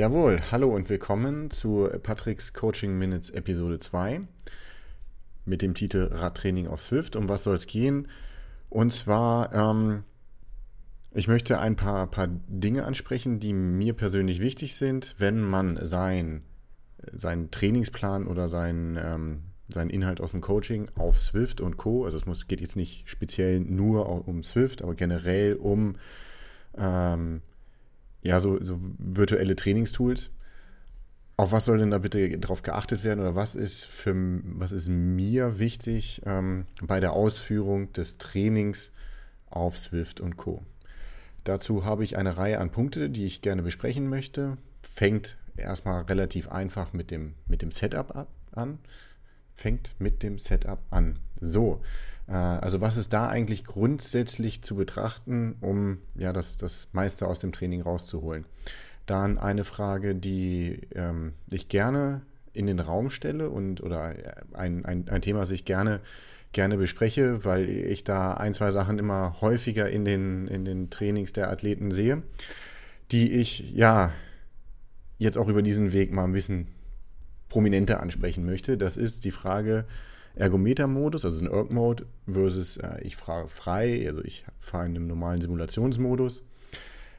Jawohl, hallo und willkommen zu Patricks Coaching Minutes Episode 2 mit dem Titel Radtraining auf Swift. Um was soll es gehen? Und zwar, ähm, ich möchte ein paar, paar Dinge ansprechen, die mir persönlich wichtig sind, wenn man sein, seinen Trainingsplan oder sein, ähm, seinen Inhalt aus dem Coaching auf Swift und Co. Also es muss, geht jetzt nicht speziell nur um Swift, aber generell um ähm, ja, so, so virtuelle Trainingstools. Auf was soll denn da bitte drauf geachtet werden oder was ist für was ist mir wichtig ähm, bei der Ausführung des Trainings auf Swift und Co. Dazu habe ich eine Reihe an Punkte, die ich gerne besprechen möchte. Fängt erstmal relativ einfach mit dem, mit dem Setup an. Fängt mit dem Setup an. So, also was ist da eigentlich grundsätzlich zu betrachten, um ja das, das meiste aus dem Training rauszuholen? Dann eine Frage, die ähm, ich gerne in den Raum stelle und oder ein, ein, ein Thema, das ich gerne, gerne bespreche, weil ich da ein, zwei Sachen immer häufiger in den, in den Trainings der Athleten sehe, die ich ja jetzt auch über diesen Weg mal ein bisschen prominenter ansprechen möchte. Das ist die Frage, Ergometer-Modus, also ein Erg-Mode, versus äh, ich fahre frei, also ich fahre in einem normalen Simulationsmodus.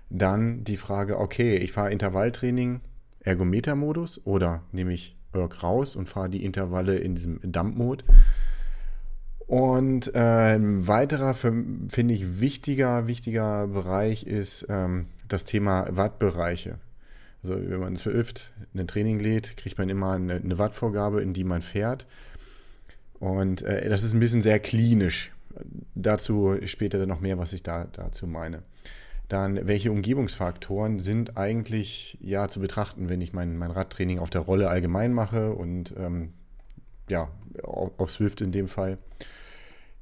Dann die Frage, okay, ich fahre Intervalltraining, Ergometer-Modus oder nehme ich Erg raus und fahre die Intervalle in diesem Dump-Mode. Und äh, ein weiterer, finde ich, wichtiger, wichtiger Bereich ist ähm, das Thema Wattbereiche. Also wenn man zwölft ein Training lädt, kriegt man immer eine, eine Wattvorgabe, in die man fährt. Und äh, das ist ein bisschen sehr klinisch. Dazu später dann noch mehr, was ich da dazu meine. Dann, welche Umgebungsfaktoren sind eigentlich ja zu betrachten, wenn ich mein, mein Radtraining auf der Rolle allgemein mache und ähm, ja, auf, auf Swift in dem Fall.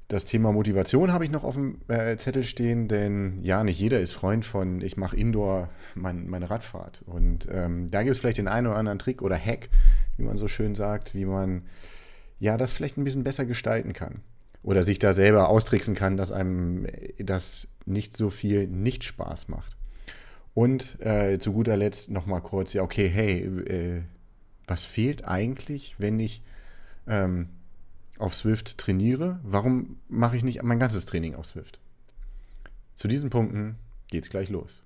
Das Thema Motivation habe ich noch auf dem äh, Zettel stehen, denn ja, nicht jeder ist Freund von, ich mache Indoor mein, meine Radfahrt. Und ähm, da gibt es vielleicht den einen oder anderen Trick oder Hack, wie man so schön sagt, wie man ja, das vielleicht ein bisschen besser gestalten kann. Oder sich da selber austricksen kann, dass einem das nicht so viel nicht Spaß macht. Und äh, zu guter Letzt nochmal kurz, ja, okay, hey, äh, was fehlt eigentlich, wenn ich ähm, auf Swift trainiere? Warum mache ich nicht mein ganzes Training auf Swift? Zu diesen Punkten geht's gleich los.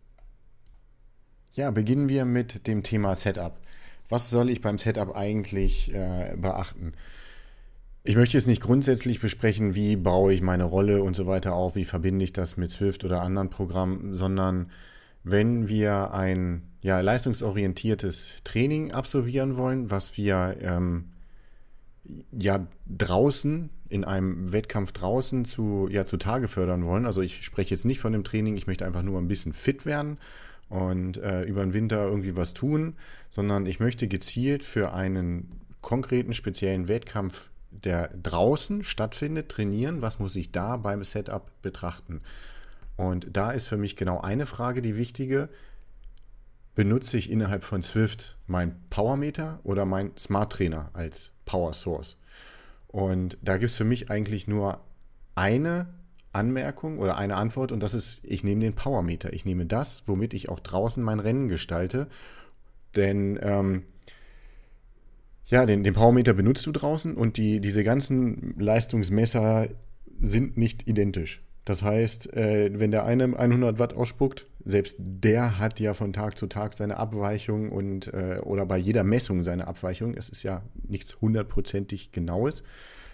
Ja, beginnen wir mit dem Thema Setup. Was soll ich beim Setup eigentlich äh, beachten? Ich möchte jetzt nicht grundsätzlich besprechen, wie baue ich meine Rolle und so weiter auf, wie verbinde ich das mit Swift oder anderen Programmen, sondern wenn wir ein ja, leistungsorientiertes Training absolvieren wollen, was wir ähm, ja draußen in einem Wettkampf draußen zu, ja, zu Tage fördern wollen. Also ich spreche jetzt nicht von dem Training, ich möchte einfach nur ein bisschen fit werden und äh, über den Winter irgendwie was tun, sondern ich möchte gezielt für einen konkreten speziellen Wettkampf der draußen stattfindet, trainieren, was muss ich da beim Setup betrachten? Und da ist für mich genau eine Frage die wichtige. Benutze ich innerhalb von Swift mein Powermeter oder mein Smart Trainer als Power Source? Und da gibt es für mich eigentlich nur eine Anmerkung oder eine Antwort und das ist, ich nehme den Powermeter. Ich nehme das, womit ich auch draußen mein Rennen gestalte. Denn ähm, ja, den, den Powermeter benutzt du draußen und die, diese ganzen Leistungsmesser sind nicht identisch. Das heißt, äh, wenn der eine 100 Watt ausspuckt, selbst der hat ja von Tag zu Tag seine Abweichung und äh, oder bei jeder Messung seine Abweichung. Es ist ja nichts hundertprozentig Genaues.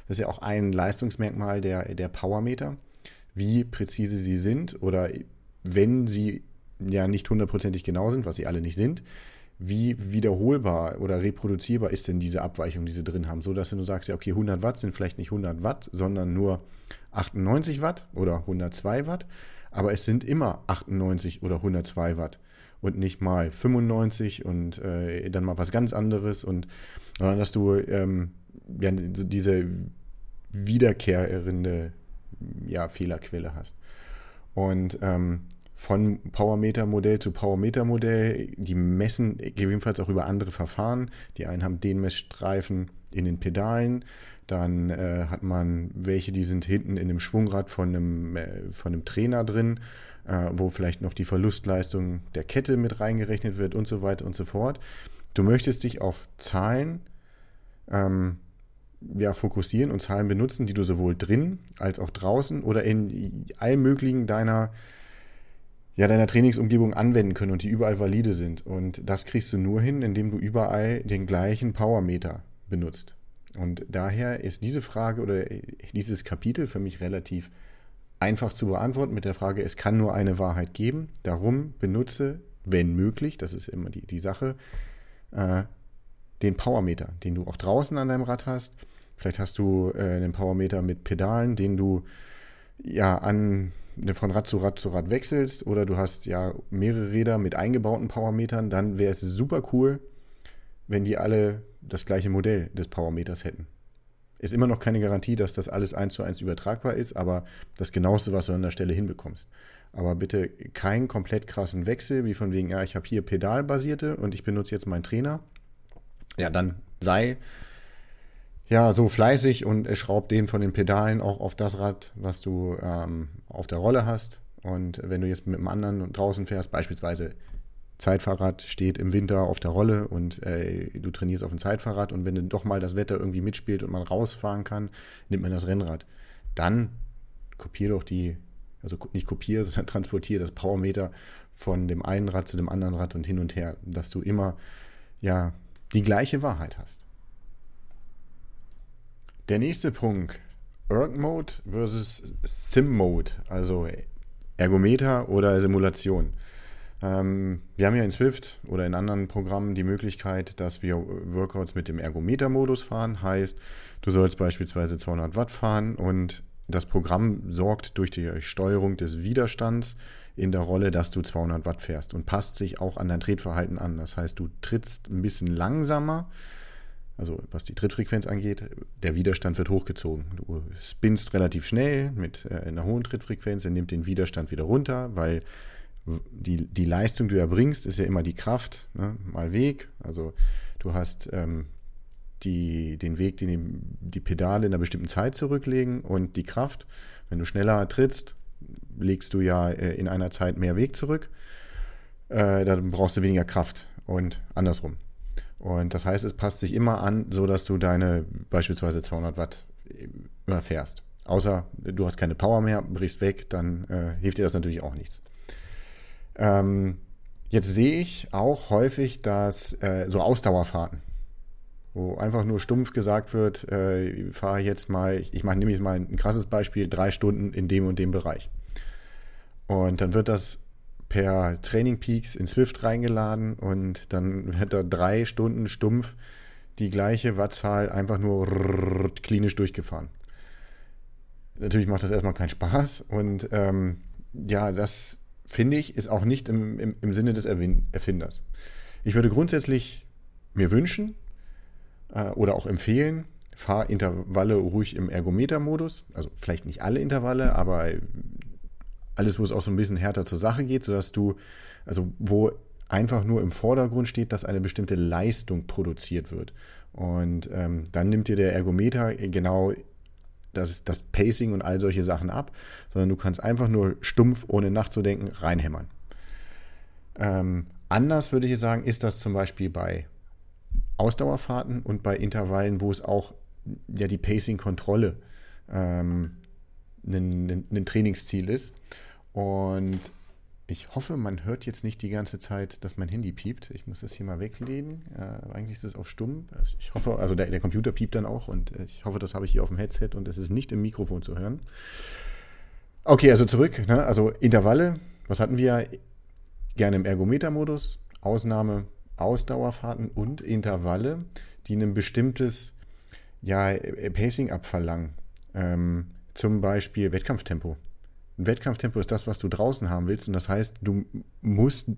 Das ist ja auch ein Leistungsmerkmal der, der Powermeter, wie präzise sie sind oder wenn sie ja nicht hundertprozentig genau sind, was sie alle nicht sind, wie wiederholbar oder reproduzierbar ist denn diese Abweichung, die sie drin haben, so dass wenn du sagst, ja, okay, 100 Watt sind vielleicht nicht 100 Watt, sondern nur 98 Watt oder 102 Watt, aber es sind immer 98 oder 102 Watt und nicht mal 95 und äh, dann mal was ganz anderes und sondern dass du ähm, ja, diese wiederkehrende ja, Fehlerquelle hast. Und ähm, von Powermeter-Modell zu Powermeter-Modell. Die messen gegebenenfalls auch über andere Verfahren. Die einen haben den Messstreifen in den Pedalen. Dann äh, hat man welche, die sind hinten in dem Schwungrad von einem, äh, von einem Trainer drin. äh, wo vielleicht noch die Verlustleistung der Kette mit reingerechnet wird und so weiter und so fort. Du möchtest dich auf Zahlen ähm, ja, fokussieren und Zahlen benutzen, die du sowohl drin als auch draußen oder in allen möglichen deiner, ja, deiner Trainingsumgebung anwenden können und die überall valide sind. Und das kriegst du nur hin, indem du überall den gleichen Powermeter benutzt. Und daher ist diese Frage oder dieses Kapitel für mich relativ einfach zu beantworten mit der Frage, es kann nur eine Wahrheit geben. Darum benutze, wenn möglich, das ist immer die, die Sache, äh, den Powermeter, den du auch draußen an deinem Rad hast. Vielleicht hast du äh, einen Powermeter mit Pedalen, den du ja an von Rad zu Rad zu Rad wechselst oder du hast ja mehrere Räder mit eingebauten Powermetern, dann wäre es super cool, wenn die alle das gleiche Modell des Powermeters hätten. Ist immer noch keine Garantie, dass das alles eins zu eins übertragbar ist, aber das genaueste, was du an der Stelle hinbekommst. Aber bitte keinen komplett krassen Wechsel, wie von wegen, ja, ich habe hier pedalbasierte und ich benutze jetzt meinen Trainer. Ja, dann sei ja so fleißig und schraub den von den Pedalen auch auf das Rad, was du ähm, auf der Rolle hast. Und wenn du jetzt mit einem anderen draußen fährst, beispielsweise Zeitfahrrad steht im Winter auf der Rolle und äh, du trainierst auf dem Zeitfahrrad und wenn dann doch mal das Wetter irgendwie mitspielt und man rausfahren kann, nimmt man das Rennrad. Dann kopier doch die, also nicht kopier, sondern transportiere das Powermeter von dem einen Rad zu dem anderen Rad und hin und her, dass du immer ja die gleiche Wahrheit hast. Der nächste Punkt, Erg Mode versus Sim Mode, also Ergometer oder Simulation. Ähm, wir haben ja in Swift oder in anderen Programmen die Möglichkeit, dass wir Workouts mit dem Ergometer-Modus fahren. Heißt, du sollst beispielsweise 200 Watt fahren und das Programm sorgt durch die Steuerung des Widerstands in der Rolle, dass du 200 Watt fährst und passt sich auch an dein Tretverhalten an. Das heißt, du trittst ein bisschen langsamer, also was die Trittfrequenz angeht, der Widerstand wird hochgezogen. Du spinnst relativ schnell mit äh, einer hohen Trittfrequenz, er nimmt den Widerstand wieder runter, weil die, die Leistung, die du erbringst, ist ja immer die Kraft ne, mal Weg. Also du hast ähm, die, den Weg, den die, die Pedale in einer bestimmten Zeit zurücklegen und die Kraft. Wenn du schneller trittst, legst du ja äh, in einer Zeit mehr Weg zurück. Äh, dann brauchst du weniger Kraft und andersrum. Und das heißt, es passt sich immer an, so dass du deine beispielsweise 200 Watt immer fährst. Außer du hast keine Power mehr, brichst weg, dann äh, hilft dir das natürlich auch nichts. Ähm, jetzt sehe ich auch häufig, dass äh, so Ausdauerfahrten, wo einfach nur stumpf gesagt wird, äh, ich fahre jetzt mal, ich, ich mache nämlich mal ein krasses Beispiel, drei Stunden in dem und dem Bereich. Und dann wird das per Training Peaks in Swift reingeladen und dann wird da drei Stunden stumpf die gleiche Wattzahl einfach nur klinisch durchgefahren. Natürlich macht das erstmal keinen Spaß und ähm, ja, das finde ich, ist auch nicht im, im, im Sinne des Erfinders. Ich würde grundsätzlich mir wünschen äh, oder auch empfehlen, fahr Intervalle ruhig im Ergometer-Modus. Also vielleicht nicht alle Intervalle, aber alles, wo es auch so ein bisschen härter zur Sache geht, sodass du, also wo einfach nur im Vordergrund steht, dass eine bestimmte Leistung produziert wird. Und ähm, dann nimmt dir der Ergometer genau das, das Pacing und all solche Sachen ab, sondern du kannst einfach nur stumpf, ohne nachzudenken, reinhämmern. Ähm, anders würde ich sagen, ist das zum Beispiel bei Ausdauerfahrten und bei Intervallen, wo es auch ja die Pacing-Kontrolle ähm, ein, ein Trainingsziel ist. Und ich hoffe, man hört jetzt nicht die ganze Zeit, dass mein Handy piept. Ich muss das hier mal weglegen. Äh, eigentlich ist es auf stumm. Also ich hoffe, also der, der, Computer piept dann auch und ich hoffe, das habe ich hier auf dem Headset und es ist nicht im Mikrofon zu hören. Okay, also zurück. Ne? Also Intervalle, was hatten wir? Gerne im Ergometer-Modus. Ausnahme Ausdauerfahrten und Intervalle, die ein bestimmtes ja, Pacing abverlangen. Ähm, zum Beispiel Wettkampftempo. Ein Wettkampftempo ist das, was du draußen haben willst. Und das heißt, du musst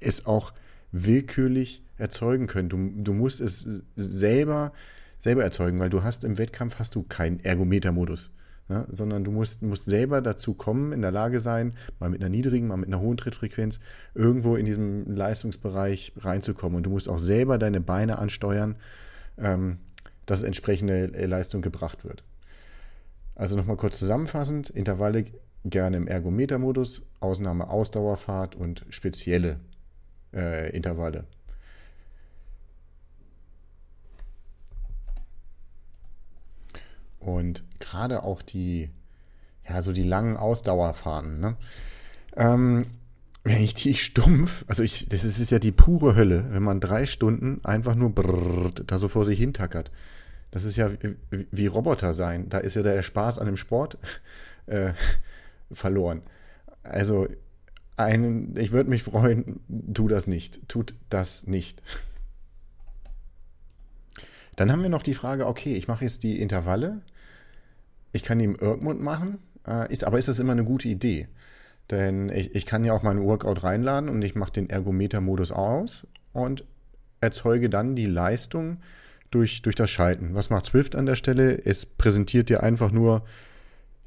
es auch willkürlich erzeugen können. Du, du musst es selber, selber erzeugen, weil du hast im Wettkampf hast du keinen Ergometer-Modus. Ne? sondern du musst, musst selber dazu kommen, in der Lage sein, mal mit einer niedrigen, mal mit einer hohen Trittfrequenz, irgendwo in diesem Leistungsbereich reinzukommen. Und du musst auch selber deine Beine ansteuern, ähm, dass entsprechende Leistung gebracht wird. Also nochmal kurz zusammenfassend, Intervalle gerne im Ergometer-Modus, Ausnahme Ausdauerfahrt und spezielle äh, Intervalle. Und gerade auch die, ja, so die langen Ausdauerfahrten, ne? Ähm, wenn ich die stumpf, also ich, das ist, ja die pure Hölle, wenn man drei Stunden einfach nur brrr, da so vor sich hintackert. Das ist ja wie, wie Roboter sein. Da ist ja der Spaß an dem Sport äh, verloren. Also ein, ich würde mich freuen, tu das nicht. Tut das nicht. Dann haben wir noch die Frage, okay, ich mache jetzt die Intervalle. Ich kann die im Irkmund machen, äh, ist, aber ist das immer eine gute Idee? Denn ich, ich kann ja auch meinen Workout reinladen und ich mache den Ergometer-Modus aus und erzeuge dann die Leistung durch, durch das Schalten. Was macht Swift an der Stelle? Es präsentiert dir einfach nur,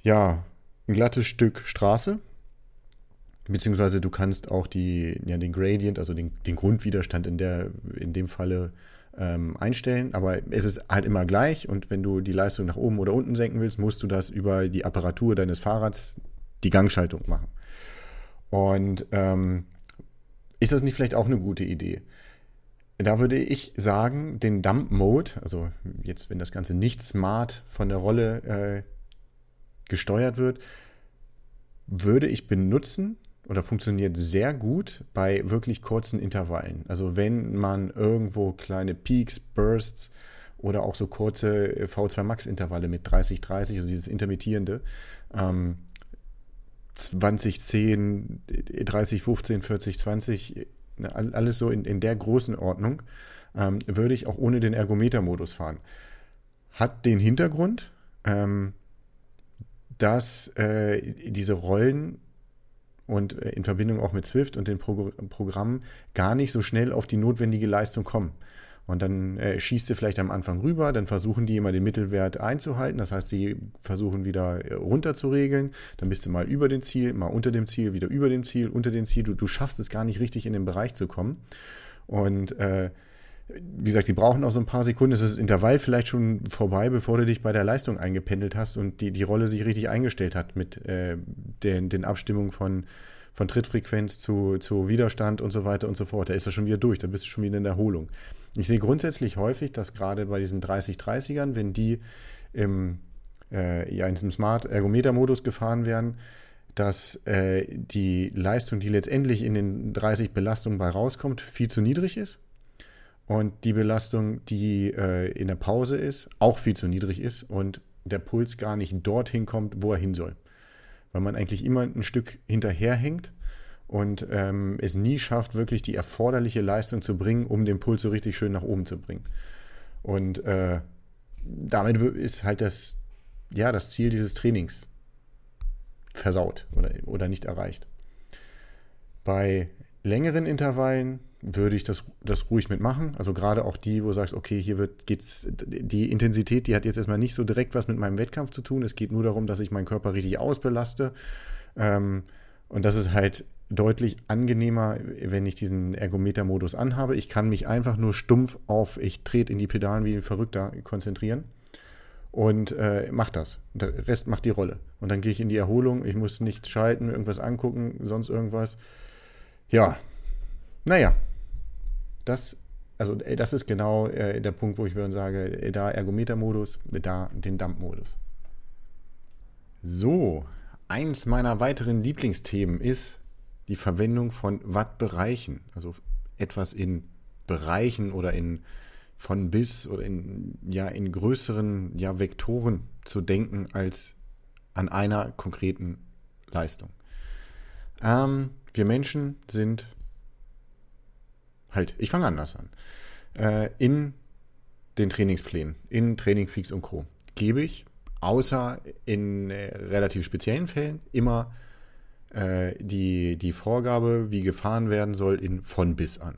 ja, ein glattes Stück Straße. Beziehungsweise du kannst auch die, ja, den Gradient, also den, den Grundwiderstand in, der, in dem Falle ähm, einstellen. Aber es ist halt immer gleich und wenn du die Leistung nach oben oder unten senken willst, musst du das über die Apparatur deines Fahrrads, die Gangschaltung machen. Und ähm, ist das nicht vielleicht auch eine gute Idee? Da würde ich sagen, den Dump Mode, also jetzt, wenn das Ganze nicht smart von der Rolle äh, gesteuert wird, würde ich benutzen oder funktioniert sehr gut bei wirklich kurzen Intervallen. Also wenn man irgendwo kleine Peaks, Bursts oder auch so kurze V2 Max Intervalle mit 30, 30, also dieses intermittierende, ähm, 20, 10, 30, 15, 40, 20, alles so in, in der Größenordnung, ähm, würde ich auch ohne den Ergometer-Modus fahren. Hat den Hintergrund, ähm, dass äh, diese Rollen und äh, in Verbindung auch mit Swift und den Pro Programmen gar nicht so schnell auf die notwendige Leistung kommen. Und dann äh, schießt du vielleicht am Anfang rüber, dann versuchen die immer den Mittelwert einzuhalten. Das heißt, sie versuchen wieder äh, runter zu regeln. Dann bist du mal über dem Ziel, mal unter dem Ziel, wieder über dem Ziel, unter dem Ziel. Du, du schaffst es gar nicht richtig in den Bereich zu kommen. Und äh, wie gesagt, die brauchen auch so ein paar Sekunden. Es ist das Intervall vielleicht schon vorbei, bevor du dich bei der Leistung eingependelt hast und die, die Rolle sich richtig eingestellt hat mit äh, den, den Abstimmungen von, von Trittfrequenz zu, zu Widerstand und so weiter und so fort. Da ist er schon wieder durch, da bist du schon wieder in der Erholung. Ich sehe grundsätzlich häufig, dass gerade bei diesen 30-30ern, wenn die im, äh, ja, in diesem Smart-Ergometer-Modus gefahren werden, dass äh, die Leistung, die letztendlich in den 30 Belastungen bei rauskommt, viel zu niedrig ist und die Belastung, die äh, in der Pause ist, auch viel zu niedrig ist und der Puls gar nicht dorthin kommt, wo er hin soll. Weil man eigentlich immer ein Stück hinterherhängt und ähm, es nie schafft, wirklich die erforderliche Leistung zu bringen, um den Puls so richtig schön nach oben zu bringen. Und äh, damit ist halt das, ja, das Ziel dieses Trainings versaut oder, oder nicht erreicht. Bei längeren Intervallen würde ich das, das ruhig mitmachen. Also gerade auch die, wo du sagst, okay, hier wird geht's, die Intensität, die hat jetzt erstmal nicht so direkt was mit meinem Wettkampf zu tun. Es geht nur darum, dass ich meinen Körper richtig ausbelaste. Ähm, und das ist halt deutlich angenehmer, wenn ich diesen Ergometer-Modus anhabe. Ich kann mich einfach nur stumpf auf, ich trete in die Pedalen wie ein Verrückter konzentrieren und äh, mach das. Der Rest macht die Rolle. Und dann gehe ich in die Erholung. Ich muss nicht schalten, irgendwas angucken, sonst irgendwas. Ja, naja, das, also äh, das ist genau äh, der Punkt, wo ich würde sagen, äh, da Ergometer-Modus, da den Dump-Modus. So, eins meiner weiteren Lieblingsthemen ist die Verwendung von Wattbereichen. Also etwas in Bereichen oder in von bis oder in, ja, in größeren ja, Vektoren zu denken als an einer konkreten Leistung. Ähm, wir Menschen sind halt, ich fange anders an. Äh, in den Trainingsplänen, in Trainingfeeds und Co. gebe ich, außer in äh, relativ speziellen Fällen, immer äh, die, die Vorgabe, wie gefahren werden soll, in von bis an.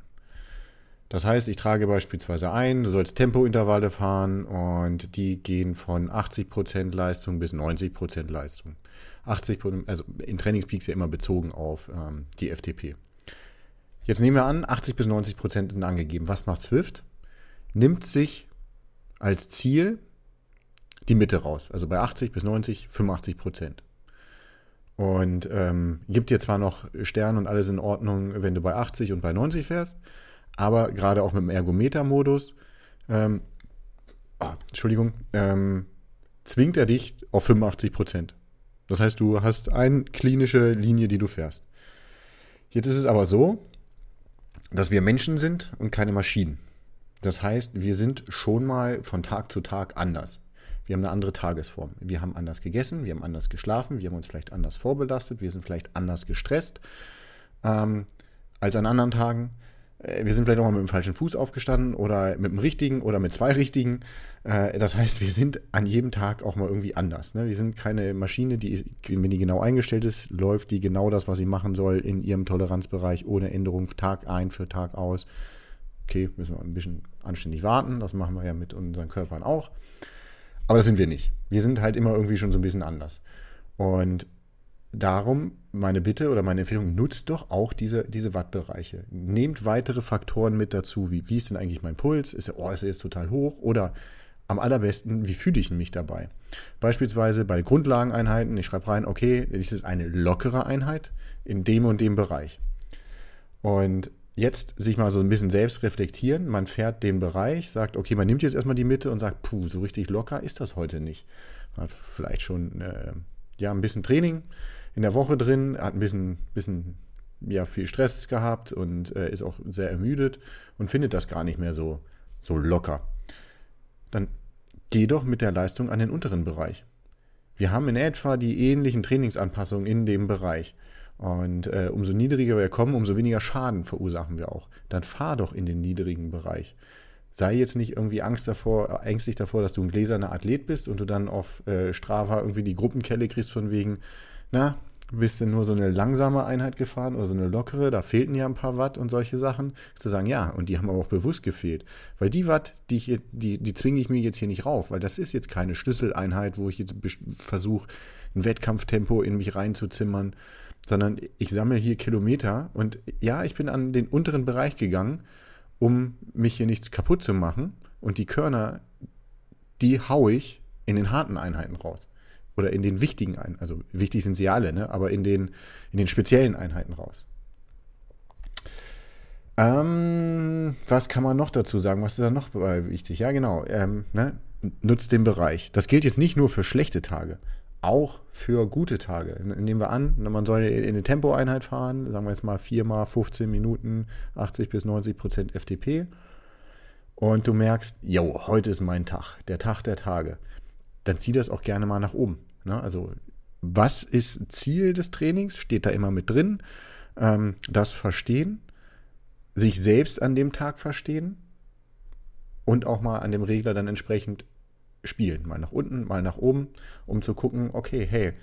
Das heißt, ich trage beispielsweise ein, du sollst Tempointervalle fahren und die gehen von 80% Leistung bis 90% Leistung. 80, also in Trainingspeaks ja immer bezogen auf ähm, die FTP. Jetzt nehmen wir an, 80 bis 90 Prozent sind angegeben. Was macht Swift? Nimmt sich als Ziel die Mitte raus. Also bei 80 bis 90, 85 Prozent. Und ähm, gibt dir zwar noch Stern und alles in Ordnung, wenn du bei 80 und bei 90 fährst, aber gerade auch mit dem Ergometer-Modus, ähm, oh, Entschuldigung, ähm, zwingt er dich auf 85 Prozent. Das heißt, du hast eine klinische Linie, die du fährst. Jetzt ist es aber so, dass wir Menschen sind und keine Maschinen. Das heißt, wir sind schon mal von Tag zu Tag anders. Wir haben eine andere Tagesform. Wir haben anders gegessen, wir haben anders geschlafen, wir haben uns vielleicht anders vorbelastet, wir sind vielleicht anders gestresst ähm, als an anderen Tagen. Äh, wir sind vielleicht auch mal mit dem falschen Fuß aufgestanden oder mit dem richtigen oder mit zwei richtigen. Äh, das heißt, wir sind an jedem Tag auch mal irgendwie anders. Ne? Wir sind keine Maschine, die, wenn die genau eingestellt ist, läuft die genau das, was sie machen soll, in ihrem Toleranzbereich ohne Änderung Tag ein für Tag aus. Okay, müssen wir ein bisschen anständig warten. Das machen wir ja mit unseren Körpern auch. Aber das sind wir nicht. Wir sind halt immer irgendwie schon so ein bisschen anders. Und darum meine Bitte oder meine Empfehlung, nutzt doch auch diese, diese Wattbereiche. Nehmt weitere Faktoren mit dazu, wie, wie ist denn eigentlich mein Puls? Ist er, oh, ist er jetzt total hoch? Oder am allerbesten, wie fühle ich mich dabei? Beispielsweise bei Grundlageneinheiten, ich schreibe rein, okay, das ist eine lockere Einheit in dem und dem Bereich. Und jetzt sich mal so ein bisschen selbst reflektieren. Man fährt den Bereich, sagt, okay, man nimmt jetzt erstmal die Mitte und sagt, puh, so richtig locker ist das heute nicht. Man hat vielleicht schon äh, ja, ein bisschen Training in der Woche drin, hat ein bisschen, bisschen ja, viel Stress gehabt und äh, ist auch sehr ermüdet und findet das gar nicht mehr so, so locker. Dann geh doch mit der Leistung an den unteren Bereich. Wir haben in etwa die ähnlichen Trainingsanpassungen in dem Bereich. Und äh, umso niedriger wir kommen, umso weniger Schaden verursachen wir auch. Dann fahr doch in den niedrigen Bereich. Sei jetzt nicht irgendwie Angst davor, ängstlich davor, dass du ein gläserner Athlet bist und du dann auf äh, Strava irgendwie die Gruppenkelle kriegst von wegen, na, bist du nur so eine langsame Einheit gefahren oder so eine lockere, da fehlten ja ein paar Watt und solche Sachen. Zu sagen, ja, und die haben aber auch bewusst gefehlt. Weil die Watt, die, ich, die, die zwinge ich mir jetzt hier nicht rauf, weil das ist jetzt keine Schlüsseleinheit, wo ich jetzt versuche, ein Wettkampftempo in mich reinzuzimmern, sondern ich sammle hier Kilometer und ja, ich bin an den unteren Bereich gegangen, um mich hier nicht kaputt zu machen und die Körner, die haue ich in den harten Einheiten raus oder in den wichtigen Einheiten, also wichtig sind sie alle, ne? aber in den, in den speziellen Einheiten raus. Ähm, was kann man noch dazu sagen? Was ist da noch wichtig? Ja, genau. Ähm, ne? Nutzt den Bereich. Das gilt jetzt nicht nur für schlechte Tage auch für gute Tage. Nehmen wir an, man soll in eine Tempoeinheit fahren, sagen wir jetzt mal 4 mal 15 Minuten, 80 bis 90 Prozent FTP. Und du merkst, jo, heute ist mein Tag, der Tag der Tage. Dann zieh das auch gerne mal nach oben. Ne? Also, was ist Ziel des Trainings? Steht da immer mit drin. Ähm, das Verstehen, sich selbst an dem Tag verstehen und auch mal an dem Regler dann entsprechend spielen. Mal nach unten, mal nach oben, um zu gucken, okay, hey,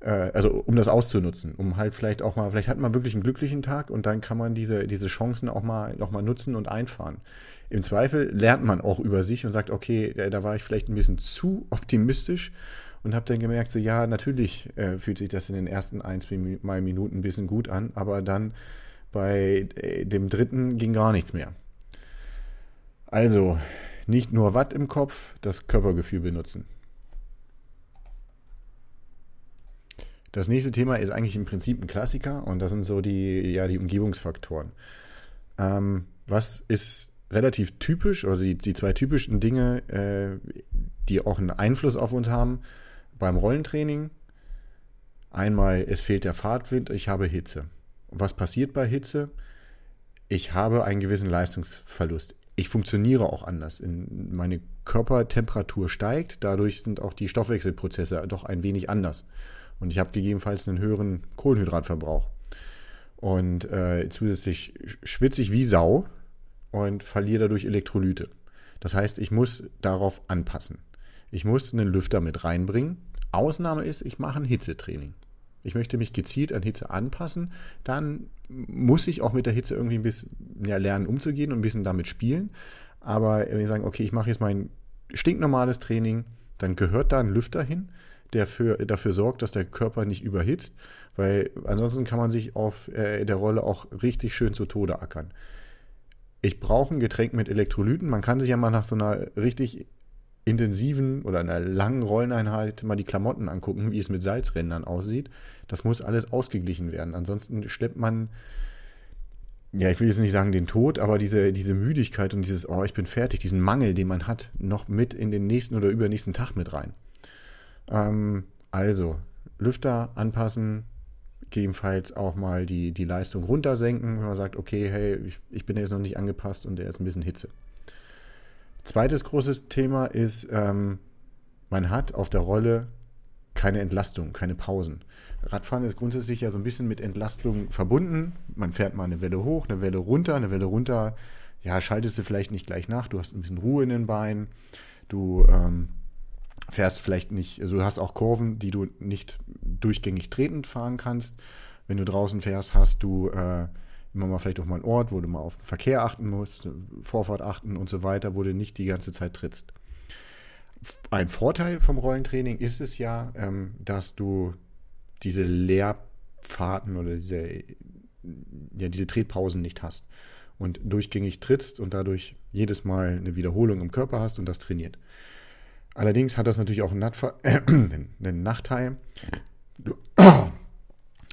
äh, also um das auszunutzen, um halt vielleicht auch mal, vielleicht hat man wirklich einen glücklichen Tag und dann kann man diese, diese Chancen auch mal, auch mal nutzen und einfahren. Im Zweifel lernt man auch über sich und sagt, okay, da war ich vielleicht ein bisschen zu optimistisch und habe dann gemerkt, so ja, natürlich äh, fühlt sich das in den ersten ein, zwei Minuten ein bisschen gut an, aber dann bei äh, dem dritten ging gar nichts mehr. Also, nicht nur Watt im Kopf, das Körpergefühl benutzen. Das nächste Thema ist eigentlich im Prinzip ein Klassiker und das sind so die, ja, die Umgebungsfaktoren. Ähm, was ist relativ typisch, also die, die zwei typischen Dinge, äh, die auch einen Einfluss auf uns haben beim Rollentraining? Einmal, es fehlt der Fahrtwind, ich habe Hitze. was passiert bei Hitze? Ich habe einen gewissen Leistungsverlust ich funktioniere auch anders. In, meine Körpertemperatur steigt, dadurch sind auch die Stoffwechselprozesse doch ein wenig anders. Und ich habe gegebenenfalls einen höheren Kohlenhydratverbrauch. Und äh, zusätzlich schwitze ich wie Sau und verliere dadurch Elektrolyte. Das heißt, ich muss darauf anpassen. Ich muss einen Lüfter mit reinbringen. Ausnahme ist, ich mache ein Hitzetraining. Ich möchte mich gezielt an Hitze anpassen. Dann muss ich auch mit der Hitze irgendwie ein bisschen ja, lernen umzugehen und ein bisschen damit spielen. Aber wenn wir sagen, okay, ich mache jetzt mein stinknormales Training, dann gehört da ein Lüfter hin, der für, dafür sorgt, dass der Körper nicht überhitzt, weil ansonsten kann man sich auf äh, der Rolle auch richtig schön zu Tode ackern. Ich brauche ein Getränk mit Elektrolyten. Man kann sich ja mal nach so einer richtig intensiven oder einer langen Rolleneinheit mal die Klamotten angucken, wie es mit Salzrändern aussieht. Das muss alles ausgeglichen werden. Ansonsten schleppt man, ja, ich will jetzt nicht sagen den Tod, aber diese, diese Müdigkeit und dieses, oh, ich bin fertig, diesen Mangel, den man hat, noch mit in den nächsten oder übernächsten Tag mit rein. Ähm, also, Lüfter anpassen, gegebenenfalls auch mal die, die Leistung runtersenken, wenn man sagt, okay, hey, ich, ich bin jetzt noch nicht angepasst und der ist ein bisschen Hitze. Zweites großes Thema ist, ähm, man hat auf der Rolle keine Entlastung, keine Pausen. Radfahren ist grundsätzlich ja so ein bisschen mit Entlastung verbunden. Man fährt mal eine Welle hoch, eine Welle runter, eine Welle runter. Ja, schaltest du vielleicht nicht gleich nach. Du hast ein bisschen Ruhe in den Beinen. Du ähm, fährst vielleicht nicht, also du hast auch Kurven, die du nicht durchgängig tretend fahren kannst. Wenn du draußen fährst, hast du äh, immer mal vielleicht auch mal einen Ort, wo du mal auf Verkehr achten musst, Vorfahrt achten und so weiter, wo du nicht die ganze Zeit trittst. Ein Vorteil vom Rollentraining ist es ja, ähm, dass du diese Leerfahrten oder diese, ja, diese Tretpausen nicht hast und durchgängig trittst und dadurch jedes Mal eine Wiederholung im Körper hast und das trainiert. Allerdings hat das natürlich auch einen, äh, einen Nachteil.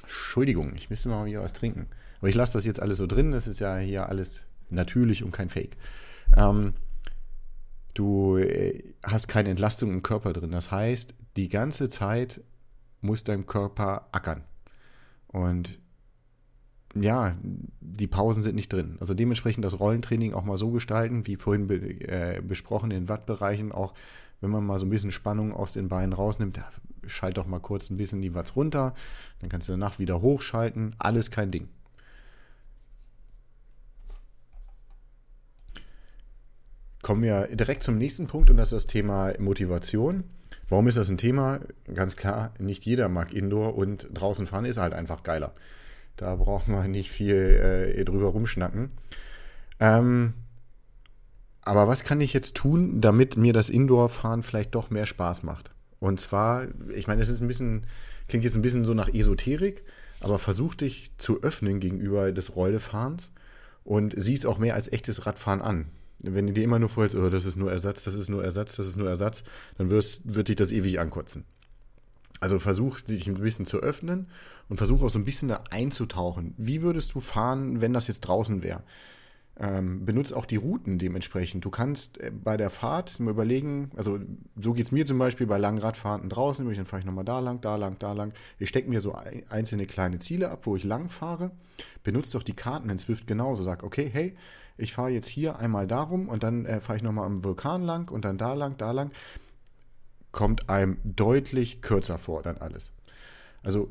Entschuldigung, ich müsste mal wieder was trinken. Aber ich lasse das jetzt alles so drin, das ist ja hier alles natürlich und kein Fake. Ähm, du äh, hast keine Entlastung im Körper drin. Das heißt, die ganze Zeit muss dein Körper ackern. Und ja, die Pausen sind nicht drin. Also dementsprechend das Rollentraining auch mal so gestalten, wie vorhin be äh, besprochen in Wattbereichen, auch wenn man mal so ein bisschen Spannung aus den Beinen rausnimmt, schalt doch mal kurz ein bisschen die Watts runter, dann kannst du danach wieder hochschalten, alles kein Ding. Kommen wir direkt zum nächsten Punkt und das ist das Thema Motivation. Warum ist das ein Thema? Ganz klar, nicht jeder mag Indoor und draußen fahren ist halt einfach geiler. Da braucht man nicht viel äh, drüber rumschnacken. Ähm, aber was kann ich jetzt tun, damit mir das Indoor-Fahren vielleicht doch mehr Spaß macht? Und zwar, ich meine, es ist ein bisschen, klingt jetzt ein bisschen so nach Esoterik, aber versuch dich zu öffnen gegenüber des Rollefahrens und sieh es auch mehr als echtes Radfahren an wenn du dir immer nur vorhältst, oh, das ist nur Ersatz, das ist nur Ersatz, das ist nur Ersatz, dann wirst, wird dich das ewig ankotzen. Also versuch dich ein bisschen zu öffnen und versuch auch so ein bisschen da einzutauchen. Wie würdest du fahren, wenn das jetzt draußen wäre? Ähm, benutzt auch die Routen dementsprechend. Du kannst äh, bei der Fahrt mal überlegen, also so geht es mir zum Beispiel bei langen Radfahrten draußen, dann fahre ich nochmal da lang, da lang, da lang. Ich stecke mir so einzelne kleine Ziele ab, wo ich lang fahre. Benutzt doch die Karten in Swift genauso. Sag, okay, hey, ich fahre jetzt hier einmal darum und dann äh, fahre ich nochmal am Vulkan lang und dann da lang, da lang. Kommt einem deutlich kürzer vor dann alles. Also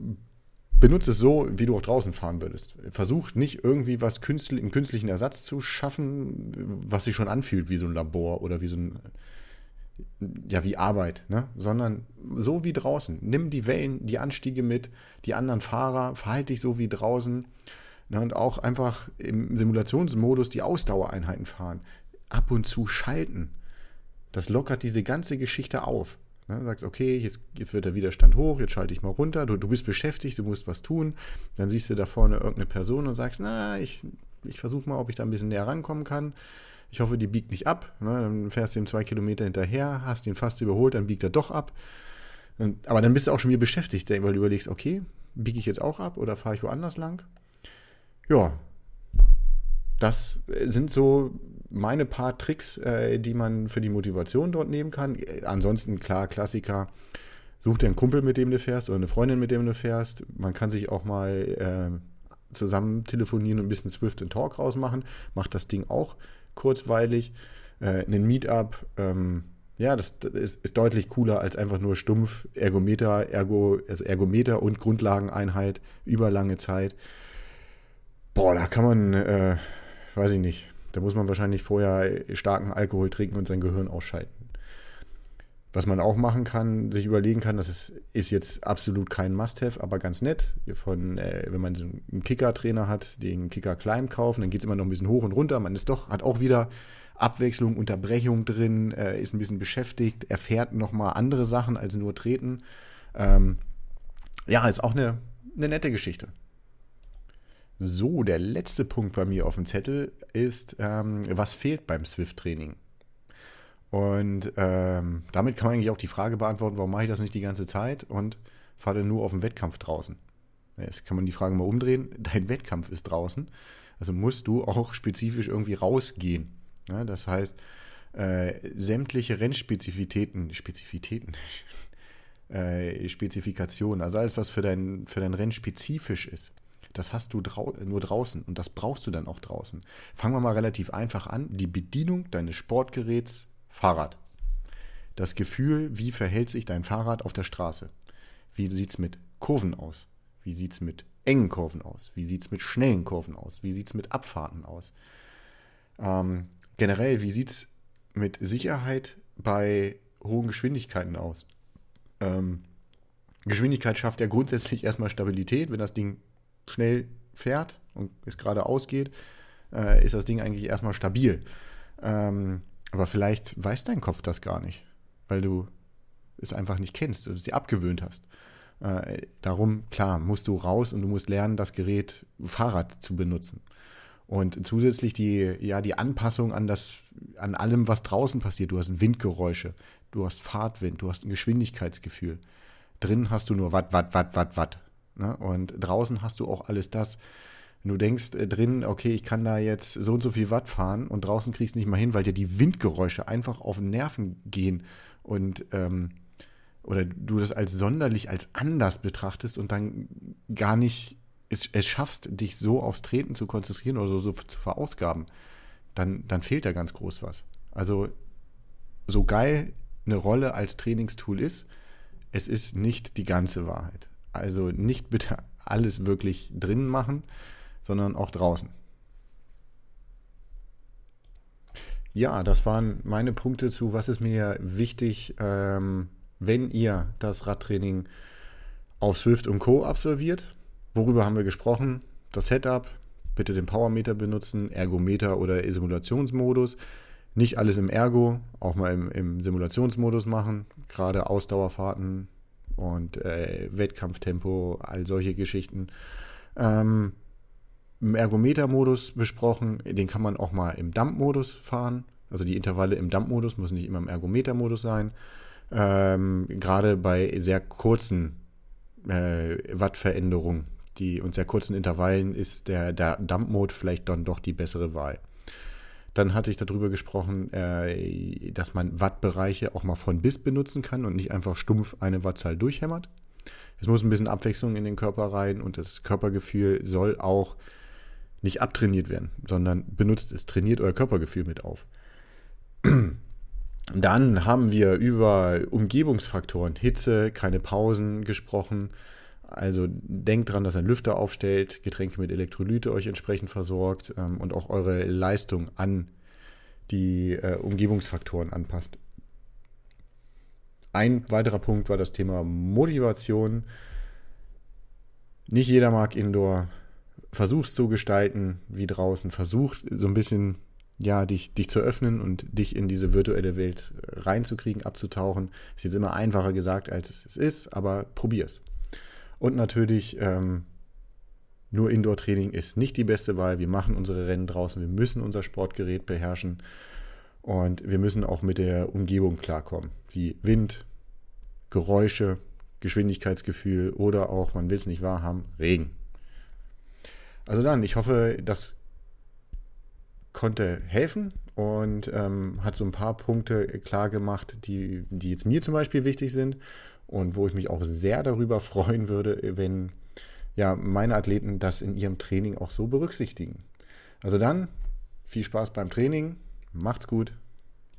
benutze es so, wie du auch draußen fahren würdest. Versuch nicht irgendwie was künstl einen künstlichen Ersatz zu schaffen, was sich schon anfühlt wie so ein Labor oder wie so ein ja, wie Arbeit, ne? sondern so wie draußen. Nimm die Wellen, die Anstiege mit, die anderen Fahrer, verhalte dich so wie draußen Ne, und auch einfach im Simulationsmodus die Ausdauereinheiten fahren. Ab und zu schalten. Das lockert diese ganze Geschichte auf. Ne, sagst, okay, jetzt, wird der Widerstand hoch, jetzt schalte ich mal runter. Du, du bist beschäftigt, du musst was tun. Dann siehst du da vorne irgendeine Person und sagst, na, ich, ich versuche mal, ob ich da ein bisschen näher rankommen kann. Ich hoffe, die biegt nicht ab. Ne? Dann fährst du ihm zwei Kilometer hinterher, hast ihn fast überholt, dann biegt er doch ab. Aber dann bist du auch schon wieder beschäftigt, weil du überlegst, okay, biege ich jetzt auch ab oder fahre ich woanders lang? ja, das sind so meine paar Tricks, äh, die man für die Motivation dort nehmen kann. Ansonsten, klar, Klassiker. Such dir einen Kumpel, mit dem du fährst, oder eine Freundin, mit dem du fährst. Man kann sich auch mal äh, zusammen telefonieren und ein bisschen Swift and Talk rausmachen. Macht das Ding auch kurzweilig. Äh, einen Meetup, ähm, ja, das, das ist, ist, deutlich cooler als einfach nur stumpf Ergometer, Ergo, also Ergometer und Grundlageneinheit über lange Zeit. Boah, da kann man, äh, weiß ich nicht, da muss man wahrscheinlich vorher starken Alkohol trinken und sein Gehirn ausschalten. Was man auch machen kann, sich überlegen kann, das ist, ist jetzt absolut kein Must-Have, aber ganz nett. Von, äh, wenn man so einen Kicker-Trainer hat, den Kicker Climb kaufen, dann geht es immer noch ein bisschen hoch und runter. Man ist doch, hat auch wieder Abwechslung, Unterbrechung drin, äh, ist ein bisschen beschäftigt, erfährt nochmal andere Sachen als nur treten. Ähm, ja, ist auch eine, eine nette Geschichte. So, der letzte Punkt bei mir auf dem Zettel ist, ähm, was fehlt beim Swift-Training? Und ähm, damit kann man eigentlich auch die Frage beantworten, warum mache ich das nicht die ganze Zeit und fahre nur auf dem Wettkampf draußen. Jetzt kann man die Frage mal umdrehen. Dein Wettkampf ist draußen. Also musst du auch spezifisch irgendwie rausgehen. Ja, das heißt, äh, sämtliche Rennspezifititäten, Spezifitäten, äh, Spezifikationen, also alles, was für dein, für dein Rennen spezifisch ist, das hast du drau nur draußen und das brauchst du dann auch draußen. Fangen wir mal relativ einfach an. Die Bedienung deines Sportgeräts Fahrrad. Das Gefühl, wie verhält sich dein Fahrrad auf der Straße? Wie sieht es mit Kurven aus? Wie sieht es mit engen Kurven aus? Wie sieht es mit schnellen Kurven aus? Wie sieht es mit Abfahrten aus? Ähm, generell, wie sieht es mit Sicherheit bei hohen Geschwindigkeiten aus? Ähm, Geschwindigkeit schafft ja grundsätzlich erstmal Stabilität. Wenn das Ding schnell fährt und es geradeaus geht, äh, ist das Ding eigentlich erstmal stabil. Ähm, aber vielleicht weiß dein Kopf das gar nicht, weil du es einfach nicht kennst, du dir abgewöhnt hast. Äh, darum, klar, musst du raus und du musst lernen, das Gerät Fahrrad zu benutzen. Und zusätzlich die, ja, die Anpassung an das, an allem, was draußen passiert. Du hast Windgeräusche, du hast Fahrtwind, du hast ein Geschwindigkeitsgefühl. Drin hast du nur Watt, Watt, Watt, Watt, Watt. Ne? Und draußen hast du auch alles das. Wenn du denkst äh, drin, okay, ich kann da jetzt so und so viel Watt fahren und draußen kriegst du nicht mal hin, weil dir die Windgeräusche einfach auf den Nerven gehen und ähm, oder du das als sonderlich als anders betrachtest und dann gar nicht es, es schaffst, dich so aufs Treten zu konzentrieren oder so, so zu verausgaben, dann, dann fehlt da ganz groß was. Also so geil eine Rolle als Trainingstool ist, es ist nicht die ganze Wahrheit. Also nicht bitte alles wirklich drinnen machen, sondern auch draußen. Ja, das waren meine Punkte zu, was ist mir wichtig, ähm, wenn ihr das Radtraining auf Swift und Co. absolviert. Worüber haben wir gesprochen? Das Setup, bitte den Powermeter benutzen, Ergometer oder Simulationsmodus. Nicht alles im Ergo, auch mal im, im Simulationsmodus machen, gerade Ausdauerfahrten und äh, Wettkampftempo, all solche Geschichten. Ähm, Im Ergometer-Modus besprochen, den kann man auch mal im Dump-Modus fahren. Also die Intervalle im Dump-Modus müssen nicht immer im Ergometer-Modus sein. Ähm, gerade bei sehr kurzen äh, Wattveränderungen die, und sehr kurzen Intervallen ist der, der Dump-Mode vielleicht dann doch die bessere Wahl. Dann hatte ich darüber gesprochen, äh, dass man Wattbereiche auch mal von bis benutzen kann und nicht einfach stumpf eine Wattzahl durchhämmert. Es muss ein bisschen Abwechslung in den Körper rein und das Körpergefühl soll auch nicht abtrainiert werden, sondern benutzt es, trainiert euer Körpergefühl mit auf. Dann haben wir über Umgebungsfaktoren, Hitze, keine Pausen gesprochen. Also denkt dran, dass ein Lüfter aufstellt, Getränke mit Elektrolyte euch entsprechend versorgt ähm, und auch eure Leistung an die äh, Umgebungsfaktoren anpasst. Ein weiterer Punkt war das Thema Motivation. Nicht jeder mag Indoor. Versuch's zu gestalten wie draußen. Versucht so ein bisschen ja, dich, dich zu öffnen und dich in diese virtuelle Welt reinzukriegen, abzutauchen. Ist jetzt immer einfacher gesagt, als es ist, aber probier's. Und natürlich, ähm, nur Indoor-Training ist nicht die beste Wahl. Wir machen unsere Rennen draußen, wir müssen unser Sportgerät beherrschen und wir müssen auch mit der Umgebung klarkommen, wie Wind, Geräusche, Geschwindigkeitsgefühl oder auch, man will es nicht wahrhaben, Regen. Also dann, ich hoffe, das konnte helfen und ähm, hat so ein paar Punkte klar gemacht, die, die jetzt mir zum Beispiel wichtig sind und wo ich mich auch sehr darüber freuen würde, wenn ja, meine Athleten das in ihrem Training auch so berücksichtigen. Also dann, viel Spaß beim Training, macht's gut,